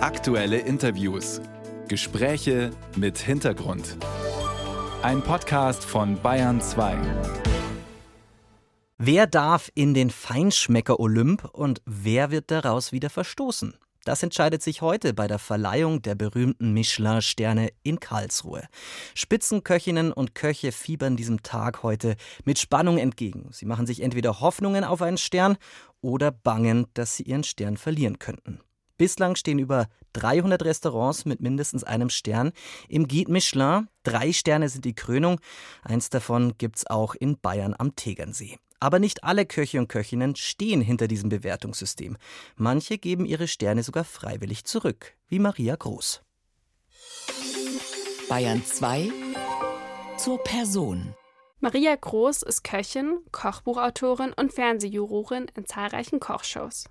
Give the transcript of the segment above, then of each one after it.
Aktuelle Interviews. Gespräche mit Hintergrund. Ein Podcast von Bayern 2. Wer darf in den Feinschmecker Olymp und wer wird daraus wieder verstoßen? Das entscheidet sich heute bei der Verleihung der berühmten Michelin-Sterne in Karlsruhe. Spitzenköchinnen und Köche fiebern diesem Tag heute mit Spannung entgegen. Sie machen sich entweder Hoffnungen auf einen Stern oder bangen, dass sie ihren Stern verlieren könnten. Bislang stehen über 300 Restaurants mit mindestens einem Stern im Guide Michelin. Drei Sterne sind die Krönung. Eins davon gibt's auch in Bayern am Tegernsee. Aber nicht alle Köche und Köchinnen stehen hinter diesem Bewertungssystem. Manche geben ihre Sterne sogar freiwillig zurück, wie Maria Groß. Bayern 2 zur Person. Maria Groß ist Köchin, Kochbuchautorin und Fernsehjurorin in zahlreichen Kochshows.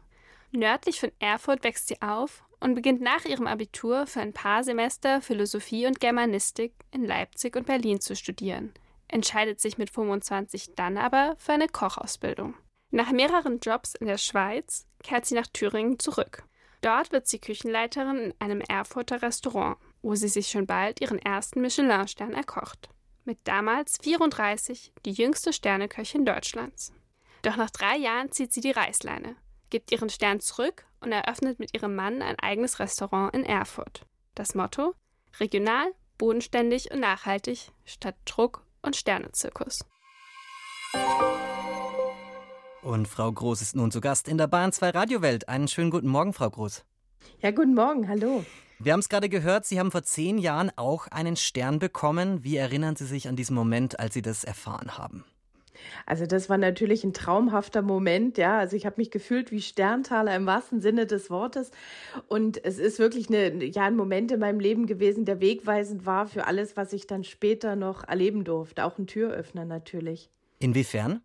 Nördlich von Erfurt wächst sie auf und beginnt nach ihrem Abitur für ein paar Semester Philosophie und Germanistik in Leipzig und Berlin zu studieren, entscheidet sich mit 25 dann aber für eine Kochausbildung. Nach mehreren Jobs in der Schweiz kehrt sie nach Thüringen zurück. Dort wird sie Küchenleiterin in einem Erfurter Restaurant, wo sie sich schon bald ihren ersten Michelin-Stern erkocht. Mit damals 34 die jüngste Sterneköchin Deutschlands. Doch nach drei Jahren zieht sie die Reißleine gibt ihren Stern zurück und eröffnet mit ihrem Mann ein eigenes Restaurant in Erfurt. Das Motto: regional, bodenständig und nachhaltig statt Druck und Sternezirkus. Und Frau Groß ist nun zu Gast in der Bahn 2 Radiowelt. Einen schönen guten Morgen, Frau Groß. Ja, guten Morgen, hallo. Wir haben es gerade gehört, Sie haben vor zehn Jahren auch einen Stern bekommen. Wie erinnern Sie sich an diesen Moment, als Sie das erfahren haben? Also das war natürlich ein traumhafter Moment, ja. Also ich habe mich gefühlt wie Sterntaler im wahrsten Sinne des Wortes. Und es ist wirklich eine, ja, ein Moment in meinem Leben gewesen, der wegweisend war für alles, was ich dann später noch erleben durfte. Auch ein Türöffner natürlich. Inwiefern?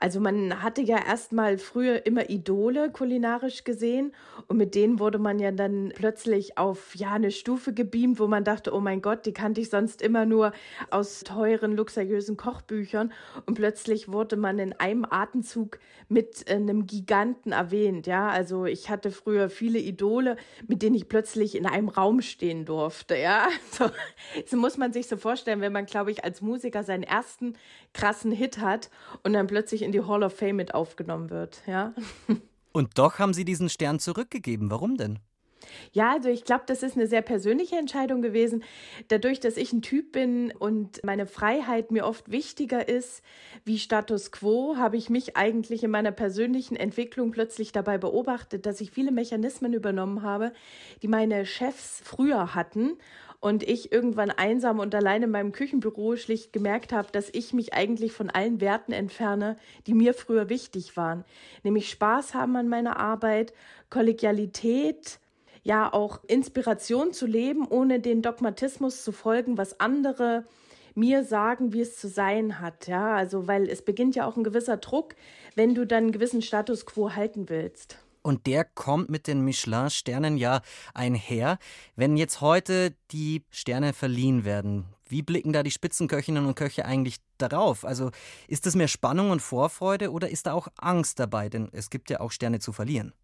Also man hatte ja erstmal früher immer Idole kulinarisch gesehen und mit denen wurde man ja dann plötzlich auf ja eine Stufe gebeamt, wo man dachte, oh mein Gott, die kannte ich sonst immer nur aus teuren, luxuriösen Kochbüchern und plötzlich wurde man in einem Atemzug mit einem Giganten erwähnt, ja? Also ich hatte früher viele Idole, mit denen ich plötzlich in einem Raum stehen durfte, ja? So, so muss man sich so vorstellen, wenn man glaube ich als Musiker seinen ersten krassen Hit hat und dann plötzlich in die Hall of Fame mit aufgenommen wird, ja. Und doch haben Sie diesen Stern zurückgegeben. Warum denn? Ja, also ich glaube, das ist eine sehr persönliche Entscheidung gewesen. Dadurch, dass ich ein Typ bin und meine Freiheit mir oft wichtiger ist wie Status quo, habe ich mich eigentlich in meiner persönlichen Entwicklung plötzlich dabei beobachtet, dass ich viele Mechanismen übernommen habe, die meine Chefs früher hatten und ich irgendwann einsam und allein in meinem Küchenbüro schlicht gemerkt habe, dass ich mich eigentlich von allen Werten entferne, die mir früher wichtig waren. Nämlich Spaß haben an meiner Arbeit, Kollegialität, ja auch Inspiration zu leben, ohne den Dogmatismus zu folgen, was andere mir sagen, wie es zu sein hat. Ja, also weil es beginnt ja auch ein gewisser Druck, wenn du dann einen gewissen Status quo halten willst. Und der kommt mit den Michelin-Sternen ja einher. Wenn jetzt heute die Sterne verliehen werden, wie blicken da die Spitzenköchinnen und Köche eigentlich darauf? Also ist es mehr Spannung und Vorfreude oder ist da auch Angst dabei? Denn es gibt ja auch Sterne zu verlieren.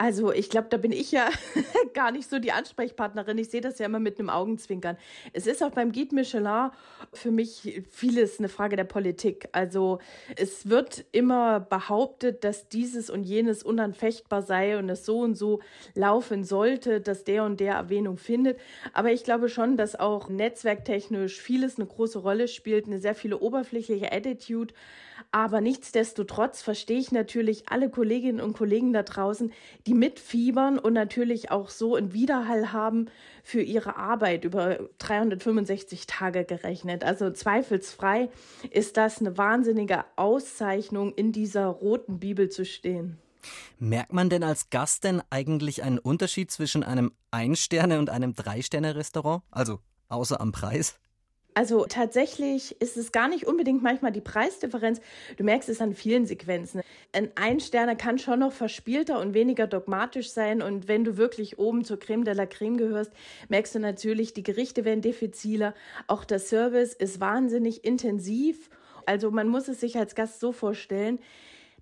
Also ich glaube, da bin ich ja gar nicht so die Ansprechpartnerin. Ich sehe das ja immer mit einem Augenzwinkern. Es ist auch beim Guide Michelin für mich vieles eine Frage der Politik. Also es wird immer behauptet, dass dieses und jenes unanfechtbar sei und es so und so laufen sollte, dass der und der Erwähnung findet. Aber ich glaube schon, dass auch netzwerktechnisch vieles eine große Rolle spielt, eine sehr viele oberflächliche Attitude. Aber nichtsdestotrotz verstehe ich natürlich alle Kolleginnen und Kollegen da draußen, die mitfiebern und natürlich auch so einen Widerhall haben für ihre Arbeit über 365 Tage gerechnet. Also zweifelsfrei ist das eine wahnsinnige Auszeichnung, in dieser roten Bibel zu stehen. Merkt man denn als Gast denn eigentlich einen Unterschied zwischen einem Ein-Sterne- und einem Drei-Sterne-Restaurant? Also außer am Preis? Also tatsächlich ist es gar nicht unbedingt manchmal die Preisdifferenz. Du merkst es an vielen Sequenzen. Ein Einsterner kann schon noch verspielter und weniger dogmatisch sein. Und wenn du wirklich oben zur Creme de la Creme gehörst, merkst du natürlich, die Gerichte werden diffiziler. Auch der Service ist wahnsinnig intensiv. Also man muss es sich als Gast so vorstellen,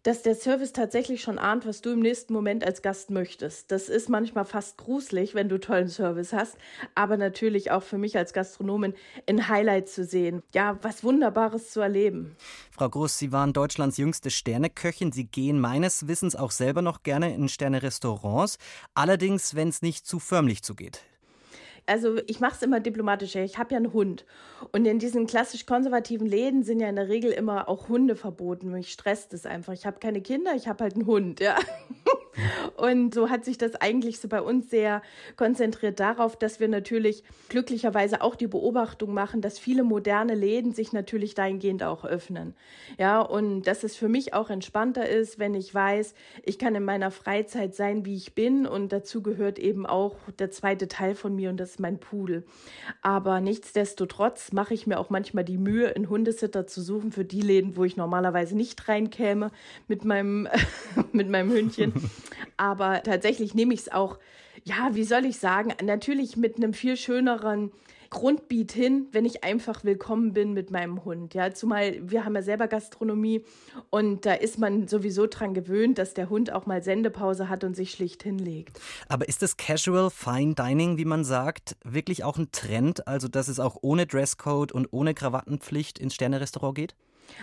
dass der Service tatsächlich schon ahnt, was du im nächsten Moment als Gast möchtest. Das ist manchmal fast gruselig, wenn du tollen Service hast, aber natürlich auch für mich als Gastronomin ein Highlight zu sehen. Ja, was Wunderbares zu erleben. Frau Groß, Sie waren Deutschlands jüngste Sterneköchin. Sie gehen meines Wissens auch selber noch gerne in Sterne-Restaurants. Allerdings, wenn es nicht zu förmlich zugeht also ich mache es immer diplomatischer. Ich habe ja einen Hund. Und in diesen klassisch konservativen Läden sind ja in der Regel immer auch Hunde verboten. Mich stresst es einfach. Ich habe keine Kinder, ich habe halt einen Hund, ja. Und so hat sich das eigentlich so bei uns sehr konzentriert darauf, dass wir natürlich glücklicherweise auch die Beobachtung machen, dass viele moderne Läden sich natürlich dahingehend auch öffnen. Ja, und dass es für mich auch entspannter ist, wenn ich weiß, ich kann in meiner Freizeit sein, wie ich bin. Und dazu gehört eben auch der zweite Teil von mir und das ist mein Pudel. Aber nichtsdestotrotz mache ich mir auch manchmal die Mühe, einen Hundesitter zu suchen für die Läden, wo ich normalerweise nicht reinkäme mit meinem, mit meinem Hündchen. Aber tatsächlich nehme ich es auch, ja, wie soll ich sagen, natürlich mit einem viel schöneren Grundbeat hin, wenn ich einfach willkommen bin mit meinem Hund. Ja, zumal wir haben ja selber Gastronomie und da ist man sowieso dran gewöhnt, dass der Hund auch mal Sendepause hat und sich schlicht hinlegt. Aber ist das Casual Fine Dining, wie man sagt, wirklich auch ein Trend? Also, dass es auch ohne Dresscode und ohne Krawattenpflicht ins Sternerestaurant geht?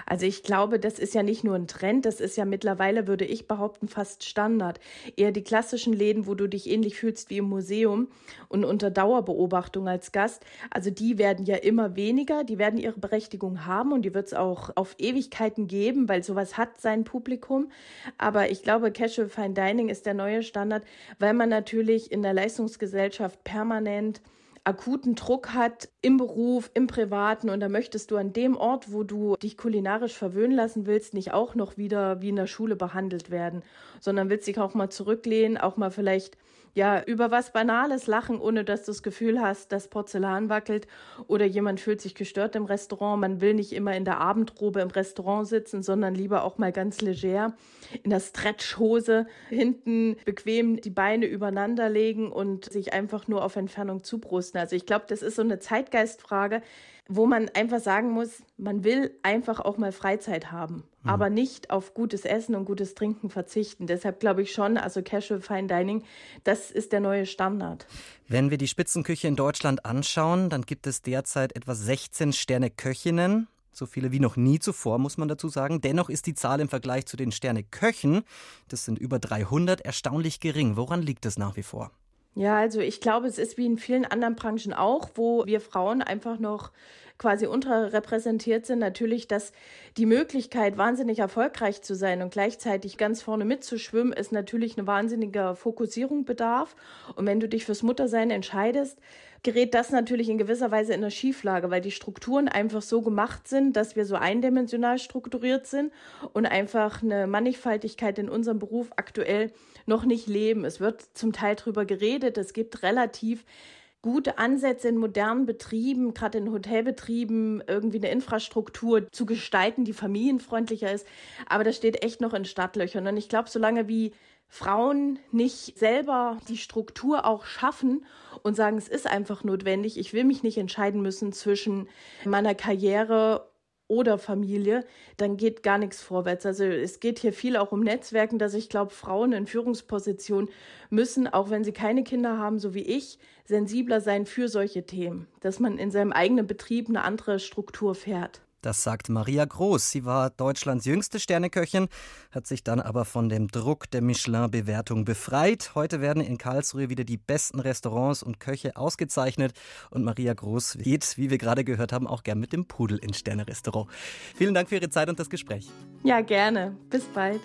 Also ich glaube, das ist ja nicht nur ein Trend, das ist ja mittlerweile, würde ich behaupten, fast Standard. Eher die klassischen Läden, wo du dich ähnlich fühlst wie im Museum und unter Dauerbeobachtung als Gast, also die werden ja immer weniger, die werden ihre Berechtigung haben und die wird es auch auf Ewigkeiten geben, weil sowas hat sein Publikum. Aber ich glaube, Casual Fine Dining ist der neue Standard, weil man natürlich in der Leistungsgesellschaft permanent akuten Druck hat im Beruf, im Privaten und da möchtest du an dem Ort, wo du dich kulinarisch verwöhnen lassen willst, nicht auch noch wieder wie in der Schule behandelt werden, sondern willst dich auch mal zurücklehnen, auch mal vielleicht ja, über was Banales lachen, ohne dass du das Gefühl hast, dass Porzellan wackelt oder jemand fühlt sich gestört im Restaurant. Man will nicht immer in der Abendrobe im Restaurant sitzen, sondern lieber auch mal ganz leger in der Stretchhose hinten bequem die Beine übereinander legen und sich einfach nur auf Entfernung zubrusten. Also ich glaube, das ist so eine Zeitgeistfrage wo man einfach sagen muss, man will einfach auch mal Freizeit haben, mhm. aber nicht auf gutes Essen und gutes Trinken verzichten. Deshalb glaube ich schon, also Casual Fine Dining, das ist der neue Standard. Wenn wir die Spitzenküche in Deutschland anschauen, dann gibt es derzeit etwa 16 Sterne Köchinnen. So viele wie noch nie zuvor, muss man dazu sagen. Dennoch ist die Zahl im Vergleich zu den Sterne-Köchen, das sind über 300, erstaunlich gering. Woran liegt es nach wie vor? Ja, also ich glaube, es ist wie in vielen anderen Branchen auch, wo wir Frauen einfach noch quasi unterrepräsentiert sind, natürlich, dass die Möglichkeit, wahnsinnig erfolgreich zu sein und gleichzeitig ganz vorne mitzuschwimmen, ist natürlich eine wahnsinnige Fokussierung bedarf. Und wenn du dich fürs Muttersein entscheidest, gerät das natürlich in gewisser Weise in eine Schieflage, weil die Strukturen einfach so gemacht sind, dass wir so eindimensional strukturiert sind und einfach eine Mannigfaltigkeit in unserem Beruf aktuell noch nicht leben. Es wird zum Teil drüber geredet, es gibt relativ gute Ansätze in modernen Betrieben, gerade in Hotelbetrieben, irgendwie eine Infrastruktur zu gestalten, die familienfreundlicher ist. Aber das steht echt noch in Stadtlöchern. Und ich glaube, solange wie Frauen nicht selber die Struktur auch schaffen und sagen, es ist einfach notwendig, ich will mich nicht entscheiden müssen zwischen meiner Karriere oder Familie, dann geht gar nichts vorwärts. Also es geht hier viel auch um Netzwerken, dass ich glaube, Frauen in Führungspositionen müssen, auch wenn sie keine Kinder haben, so wie ich, sensibler sein für solche Themen, dass man in seinem eigenen Betrieb eine andere Struktur fährt. Das sagt Maria Groß. Sie war Deutschlands jüngste Sterneköchin, hat sich dann aber von dem Druck der Michelin-Bewertung befreit. Heute werden in Karlsruhe wieder die besten Restaurants und Köche ausgezeichnet. Und Maria Groß geht, wie wir gerade gehört haben, auch gern mit dem Pudel ins Sternerestaurant. Vielen Dank für Ihre Zeit und das Gespräch. Ja, gerne. Bis bald.